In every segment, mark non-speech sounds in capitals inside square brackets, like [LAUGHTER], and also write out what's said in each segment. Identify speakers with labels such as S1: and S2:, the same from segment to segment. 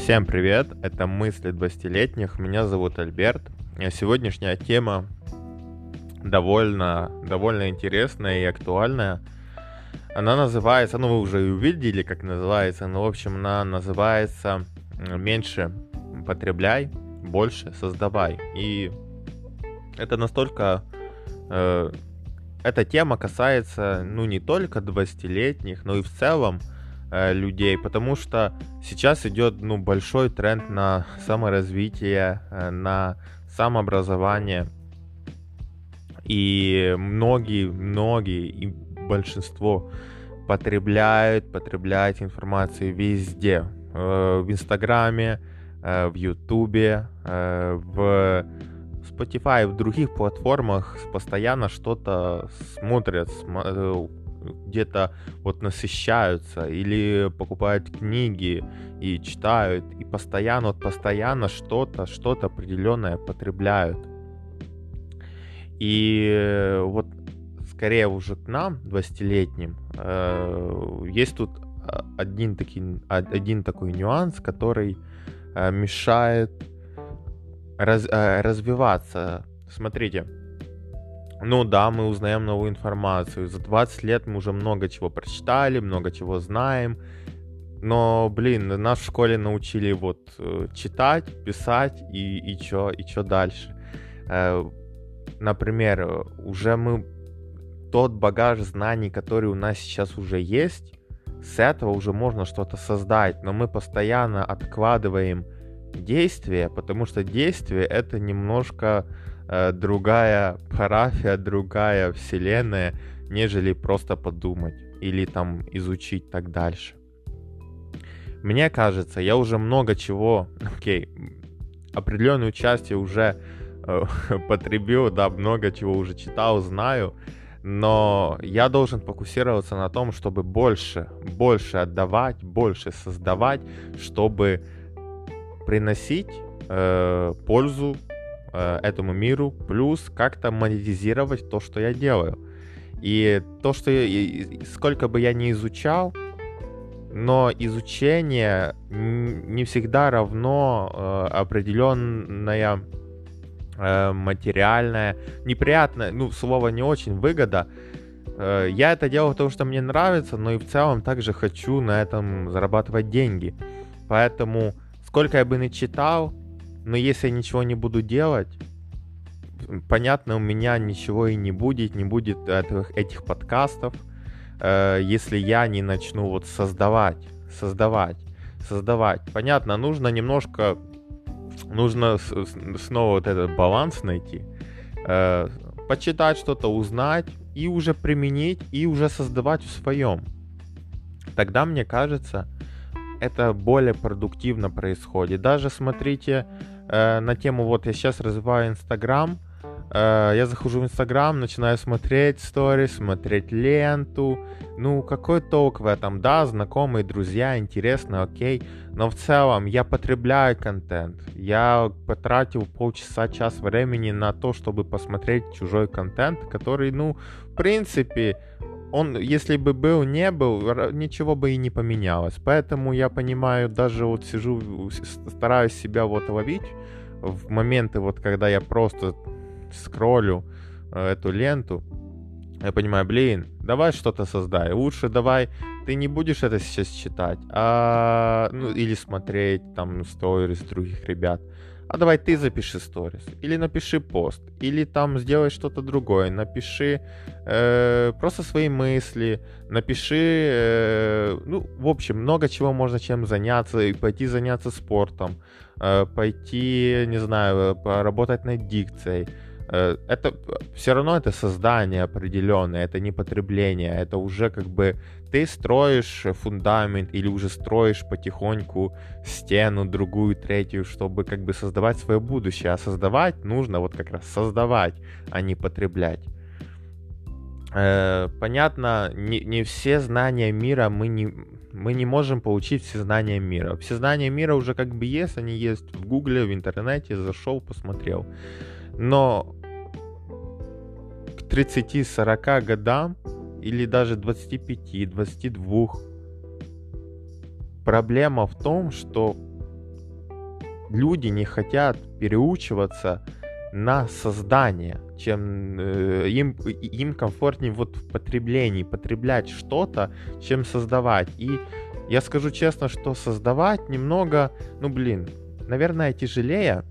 S1: Всем привет, это «Мысли 20-летних», меня зовут Альберт. Сегодняшняя тема довольно, довольно интересная и актуальная. Она называется, ну вы уже увидели, как называется, но в общем она называется «Меньше потребляй, больше создавай». И это настолько... Э, эта тема касается, ну, не только 20-летних, но и в целом э, людей, потому что сейчас идет, ну, большой тренд на саморазвитие, э, на самообразование. И многие, многие, и большинство потребляют, потребляют информацию везде. Э, в Инстаграме, э, в Ютубе, э, в Spotify, в других платформах постоянно что-то смотрят, э, где-то вот насыщаются или покупают книги и читают и постоянно вот постоянно что-то что-то определенное потребляют и вот скорее уже к нам 20-летним э, есть тут один такой один такой нюанс который э, мешает раз, э, развиваться. Смотрите, ну да, мы узнаем новую информацию. За 20 лет мы уже много чего прочитали, много чего знаем. Но, блин, нас в школе научили вот э, читать, писать и, и чё, и чё дальше. Э, например, уже мы тот багаж знаний, который у нас сейчас уже есть, с этого уже можно что-то создать, но мы постоянно откладываем действие, потому что действие это немножко другая парафия, другая вселенная, нежели просто подумать или там изучить так дальше. Мне кажется, я уже много чего, [LAUGHS] окей, okay, определенную часть я уже э, [LAUGHS] потребил, да, много чего уже читал, знаю, но я должен фокусироваться на том, чтобы больше, больше отдавать, больше создавать, чтобы приносить э, пользу э, этому миру, плюс как-то монетизировать то, что я делаю. И то, что я, сколько бы я ни изучал, но изучение не всегда равно э, определенная э, материальная, неприятная, ну, слово не очень, выгода. Э, я это делаю потому, что мне нравится, но и в целом также хочу на этом зарабатывать деньги. Поэтому сколько я бы не читал, но если я ничего не буду делать, понятно, у меня ничего и не будет, не будет этих, этих подкастов, э, если я не начну вот создавать, создавать, создавать. Понятно, нужно немножко, нужно снова вот этот баланс найти, э, почитать что-то, узнать и уже применить, и уже создавать в своем. Тогда, мне кажется, это более продуктивно происходит. Даже смотрите э, на тему, вот я сейчас развиваю Инстаграм, э, я захожу в Инстаграм, начинаю смотреть сторис, смотреть ленту, ну какой толк в этом, да, знакомые, друзья, интересно, окей, но в целом я потребляю контент, я потратил полчаса, час времени на то, чтобы посмотреть чужой контент, который, ну, в принципе, он, если бы был, не был, ничего бы и не поменялось. Поэтому я понимаю, даже вот сижу, стараюсь себя вот ловить в моменты, вот когда я просто скроллю э, эту ленту, я понимаю, блин, давай что-то создай. Лучше давай, ты не будешь это сейчас читать, а, ну, или смотреть там сторис других ребят а давай ты запиши сторис, или напиши пост, или там сделай что-то другое, напиши э, просто свои мысли, напиши, э, ну, в общем, много чего можно чем заняться, и пойти заняться спортом, э, пойти, не знаю, поработать над дикцией, это все равно это создание определенное, это не потребление, это уже как бы ты строишь фундамент или уже строишь потихоньку стену, другую, третью, чтобы как бы создавать свое будущее. А создавать нужно вот как раз создавать, а не потреблять. Э, понятно, не, не все знания мира мы не, мы не можем получить все знания мира. Все знания мира уже как бы есть, они есть в гугле, в интернете, зашел, посмотрел. Но 30-40 годам или даже 25-22 проблема в том, что люди не хотят переучиваться на создание, чем э, им, им комфортнее вот в потреблении, потреблять что-то, чем создавать. И я скажу честно, что создавать немного, ну блин, наверное, тяжелее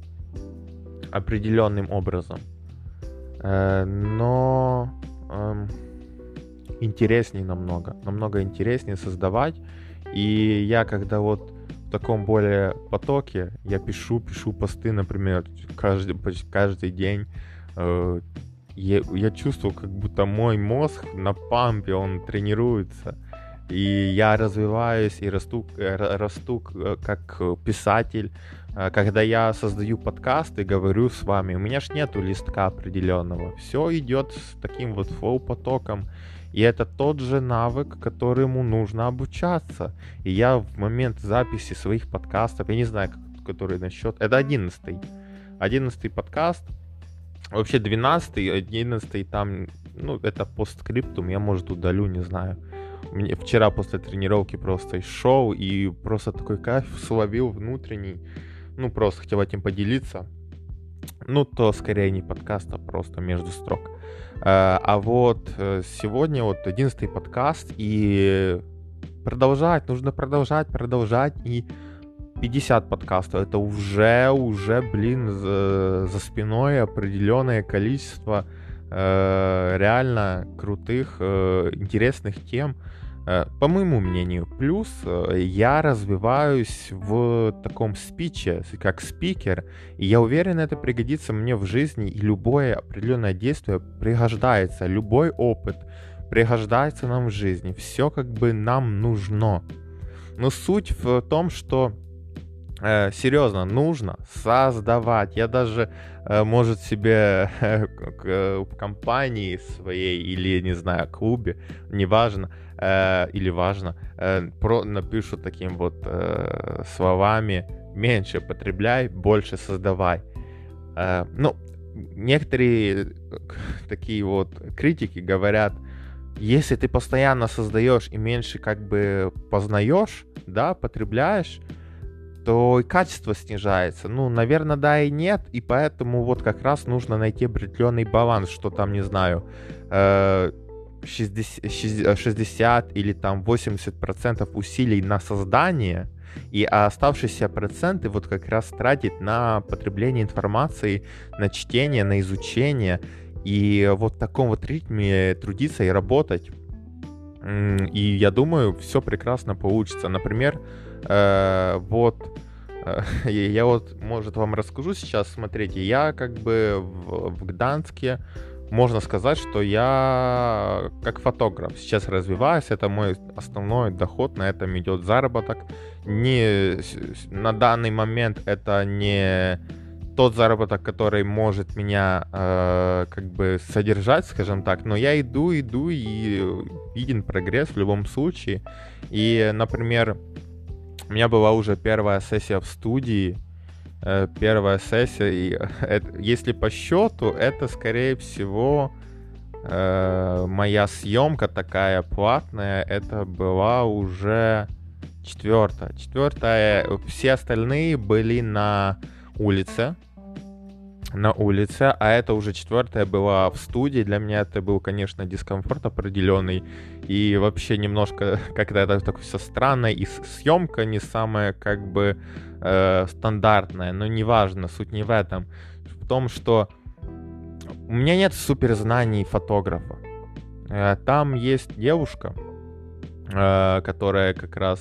S1: определенным образом. Э, но э, интереснее намного, намного интереснее создавать. И я когда вот в таком более потоке, я пишу, пишу посты, например, каждый, каждый день. Э, я, я чувствую, как будто мой мозг на пампе, он тренируется. И я развиваюсь и расту, э, расту как писатель. Когда я создаю подкаст и говорю с вами, у меня ж нету листка определенного. Все идет с таким вот флоу-потоком. И это тот же навык, которому нужно обучаться. И я в момент записи своих подкастов, я не знаю, который насчет... Это одиннадцатый. Одиннадцатый подкаст. Вообще двенадцатый, одиннадцатый там, ну, это постскриптум, я, может, удалю, не знаю. Мне вчера после тренировки просто шел и просто такой кайф словил внутренний. Ну, просто хотел этим поделиться. Ну, то скорее не подкаст, а просто между строк. Э, а вот э, сегодня вот одиннадцатый подкаст, и продолжать, нужно продолжать, продолжать, и 50 подкастов, это уже, уже, блин, за, за спиной определенное количество э, реально крутых, э, интересных тем, по моему мнению. Плюс э, я развиваюсь в таком спиче, как спикер, и я уверен, это пригодится мне в жизни, и любое определенное действие пригождается, любой опыт пригождается нам в жизни. Все как бы нам нужно. Но суть в том, что э, серьезно, нужно создавать. Я даже, э, может, себе [LAUGHS] э, в компании своей или, не знаю, клубе, неважно, э, или важно, э, про, напишу таким вот э, словами меньше потребляй, больше создавай. Э, ну, некоторые такие вот критики говорят, если ты постоянно создаешь и меньше как бы познаешь, да, потребляешь, то и качество снижается. Ну, наверное, да и нет, и поэтому вот как раз нужно найти определенный баланс, что там, не знаю, э, 60, 60 или там 80% усилий на создание, и оставшиеся проценты вот как раз тратить на потребление информации, на чтение, на изучение, и вот в таком вот ритме трудиться и работать. И я думаю, все прекрасно получится. Например, э, вот э, [LAUGHS] я вот, может, вам расскажу сейчас. Смотрите, я как бы в, в Гданьске можно сказать, что я как фотограф сейчас развиваюсь, это мой основной доход, на этом идет заработок. Не, на данный момент это не тот заработок, который может меня э, как бы содержать, скажем так, но я иду, иду и виден прогресс в любом случае. И, например, у меня была уже первая сессия в студии, первая сессия. И [LAUGHS] это, если по счету, это скорее всего э, моя съемка такая платная. Это была уже четвертая. Четвертая. Все остальные были на улице. На улице, а это уже четвертая была в студии. Для меня это был, конечно, дискомфорт определенный. И вообще немножко [LAUGHS] как-то это так все странно. И съемка не самая как бы э, стандартная, но неважно, суть не в этом. В том, что у меня нет суперзнаний фотографа. Э, там есть девушка, э, которая как раз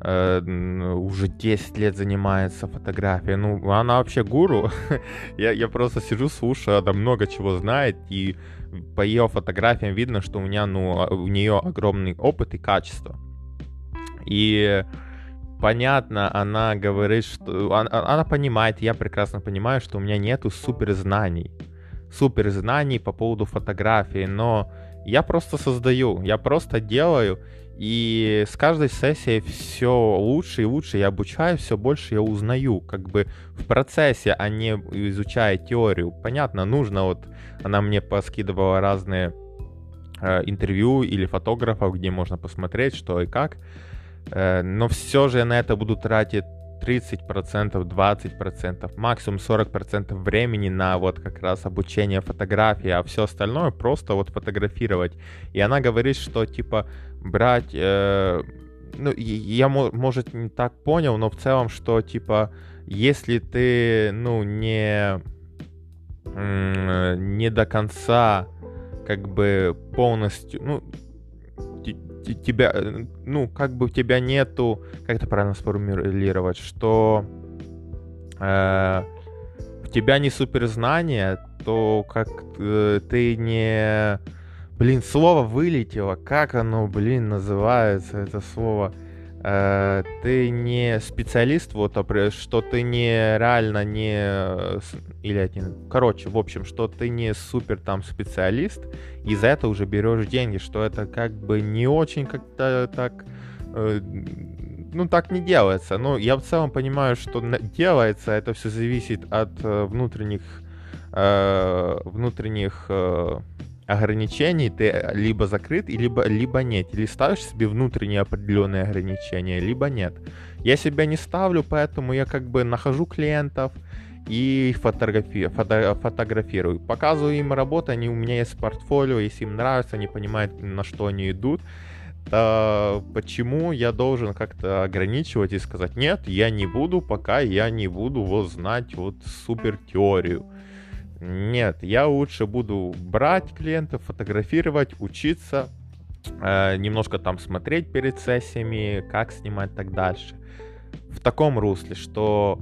S1: уже 10 лет занимается фотографией. Ну, она вообще гуру. [LAUGHS] я, я просто сижу, слушаю, она много чего знает, и по ее фотографиям видно, что у меня, ну, а, у нее огромный опыт и качество. И понятно, она говорит, что... Она, она понимает, я прекрасно понимаю, что у меня нету супер знаний. Супер знаний по поводу фотографии, но я просто создаю, я просто делаю, и с каждой сессией все лучше и лучше я обучаю, все больше я узнаю, как бы в процессе, а не изучая теорию. Понятно, нужно, вот она мне поскидывала разные э, интервью или фотографов, где можно посмотреть, что и как. Э, но все же я на это буду тратить 30%, 20%, максимум 40% времени на вот как раз обучение фотографии, а все остальное просто вот фотографировать. И она говорит, что типа брать, э, ну я может не так понял, но в целом, что типа если ты ну не не до конца как бы полностью, ну тебя, э, ну, как бы у тебя нету, как это правильно сформулировать, что э, у тебя не суперзнание, то как э, ты не... Блин, слово вылетело. Как оно, блин, называется, это слово? Э, ты не специалист, вот, а что ты не реально не... Или один... Короче, в общем, что ты не супер там специалист, и за это уже берешь деньги, что это как бы не очень как-то так... Э, ну, так не делается. Но я в целом понимаю, что делается, это все зависит от э, внутренних внутренних ограничений ты э, либо закрыт, либо, либо нет. Или ставишь себе внутренние определенные ограничения, либо нет. Я себя не ставлю, поэтому я как бы нахожу клиентов и фотографи фото фотографирую. Показываю им работу, они у меня есть портфолио, если им нравится, они понимают, на что они идут. То почему я должен как-то ограничивать и сказать, нет, я не буду, пока я не буду вот знать вот супер теорию нет, я лучше буду брать клиентов, фотографировать, учиться, э, немножко там смотреть перед сессиями, как снимать так дальше. В таком русле, что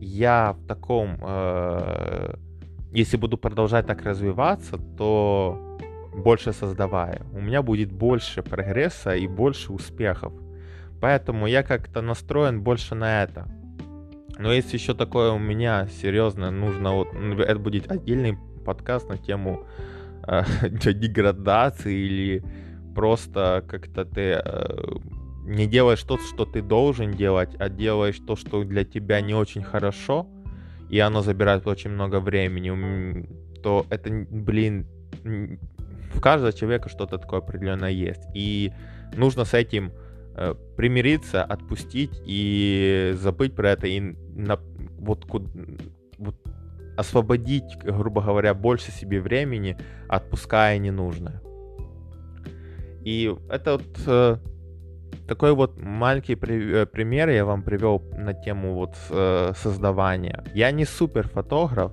S1: я в таком, э, если буду продолжать так развиваться, то больше создавая, у меня будет больше прогресса и больше успехов. Поэтому я как-то настроен больше на это. Но есть еще такое у меня серьезно, нужно вот, это будет отдельный подкаст на тему э, [LAUGHS] деградации или просто как-то ты э, не делаешь то, что ты должен делать, а делаешь то, что для тебя не очень хорошо, и оно забирает очень много времени, то это, блин, в каждого человека что-то такое определенное есть. И нужно с этим примириться, отпустить и забыть про это и на, вот, вот освободить, грубо говоря, больше себе времени, отпуская ненужное. И это вот э, такой вот маленький при, э, пример я вам привел на тему вот э, создавания. Я не супер фотограф,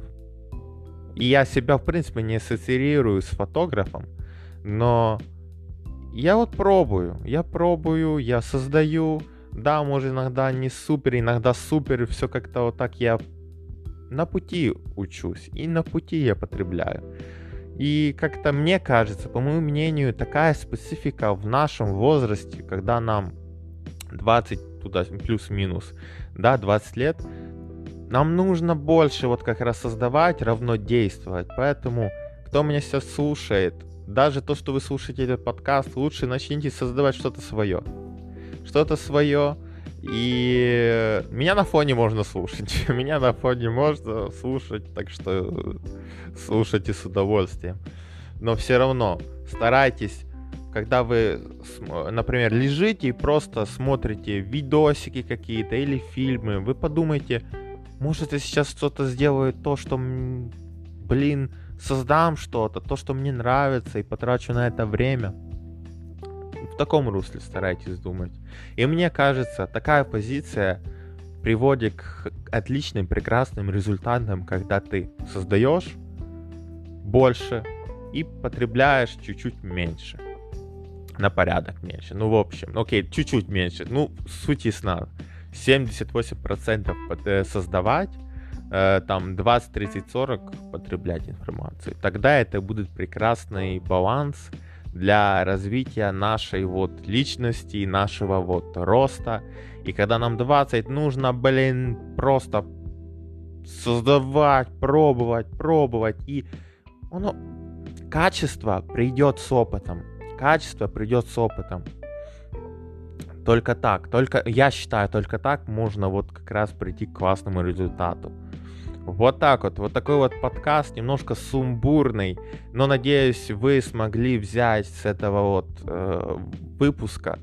S1: и я себя в принципе не ассоциирую с фотографом, но я вот пробую, я пробую, я создаю. Да, может иногда не супер, иногда супер, все как-то вот так я на пути учусь и на пути я потребляю. И как-то мне кажется, по моему мнению, такая специфика в нашем возрасте, когда нам 20 туда плюс-минус, да, 20 лет, нам нужно больше вот как раз создавать, равно действовать. Поэтому, кто меня сейчас слушает, даже то, что вы слушаете этот подкаст, лучше начните создавать что-то свое. Что-то свое. И меня на фоне можно слушать. [LAUGHS] меня на фоне можно слушать, так что слушайте с удовольствием. Но все равно старайтесь, когда вы, например, лежите и просто смотрите видосики какие-то или фильмы, вы подумайте, может я сейчас что-то сделаю то, что, блин, создам что-то, то, что мне нравится, и потрачу на это время. В таком русле старайтесь думать. И мне кажется, такая позиция приводит к отличным, прекрасным результатам, когда ты создаешь больше и потребляешь чуть-чуть меньше. На порядок меньше. Ну, в общем, окей, чуть-чуть меньше. Ну, суть ясна. 78% создавать, Э, там 20, 30, 40 потреблять информацию. Тогда это будет прекрасный баланс для развития нашей вот личности, нашего вот роста. И когда нам 20, нужно, блин, просто создавать, пробовать, пробовать. И оно, качество придет с опытом. Качество придет с опытом. Только так, только, я считаю, только так можно вот как раз прийти к классному результату. Вот так вот, вот такой вот подкаст, немножко сумбурный, но надеюсь, вы смогли взять с этого вот э, выпуска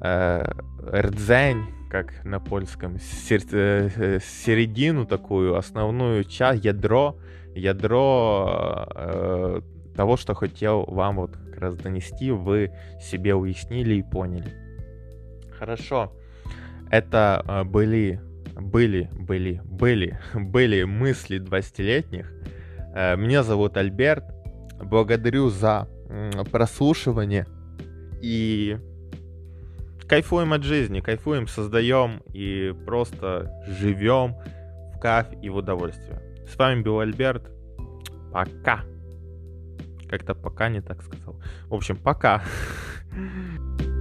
S1: э, рдзень, как на польском, сер, э, середину такую, основную часть, ядро, ядро э, того, что хотел вам вот как раз донести, вы себе уяснили и поняли. Хорошо. Это э, были, были, были, были, были мысли 20-летних. Э, меня зовут Альберт. Благодарю за прослушивание. И кайфуем от жизни, кайфуем, создаем и просто живем в кайф и в удовольствие. С вами был Альберт. Пока. Как-то пока не так сказал. В общем, пока. [LAUGHS]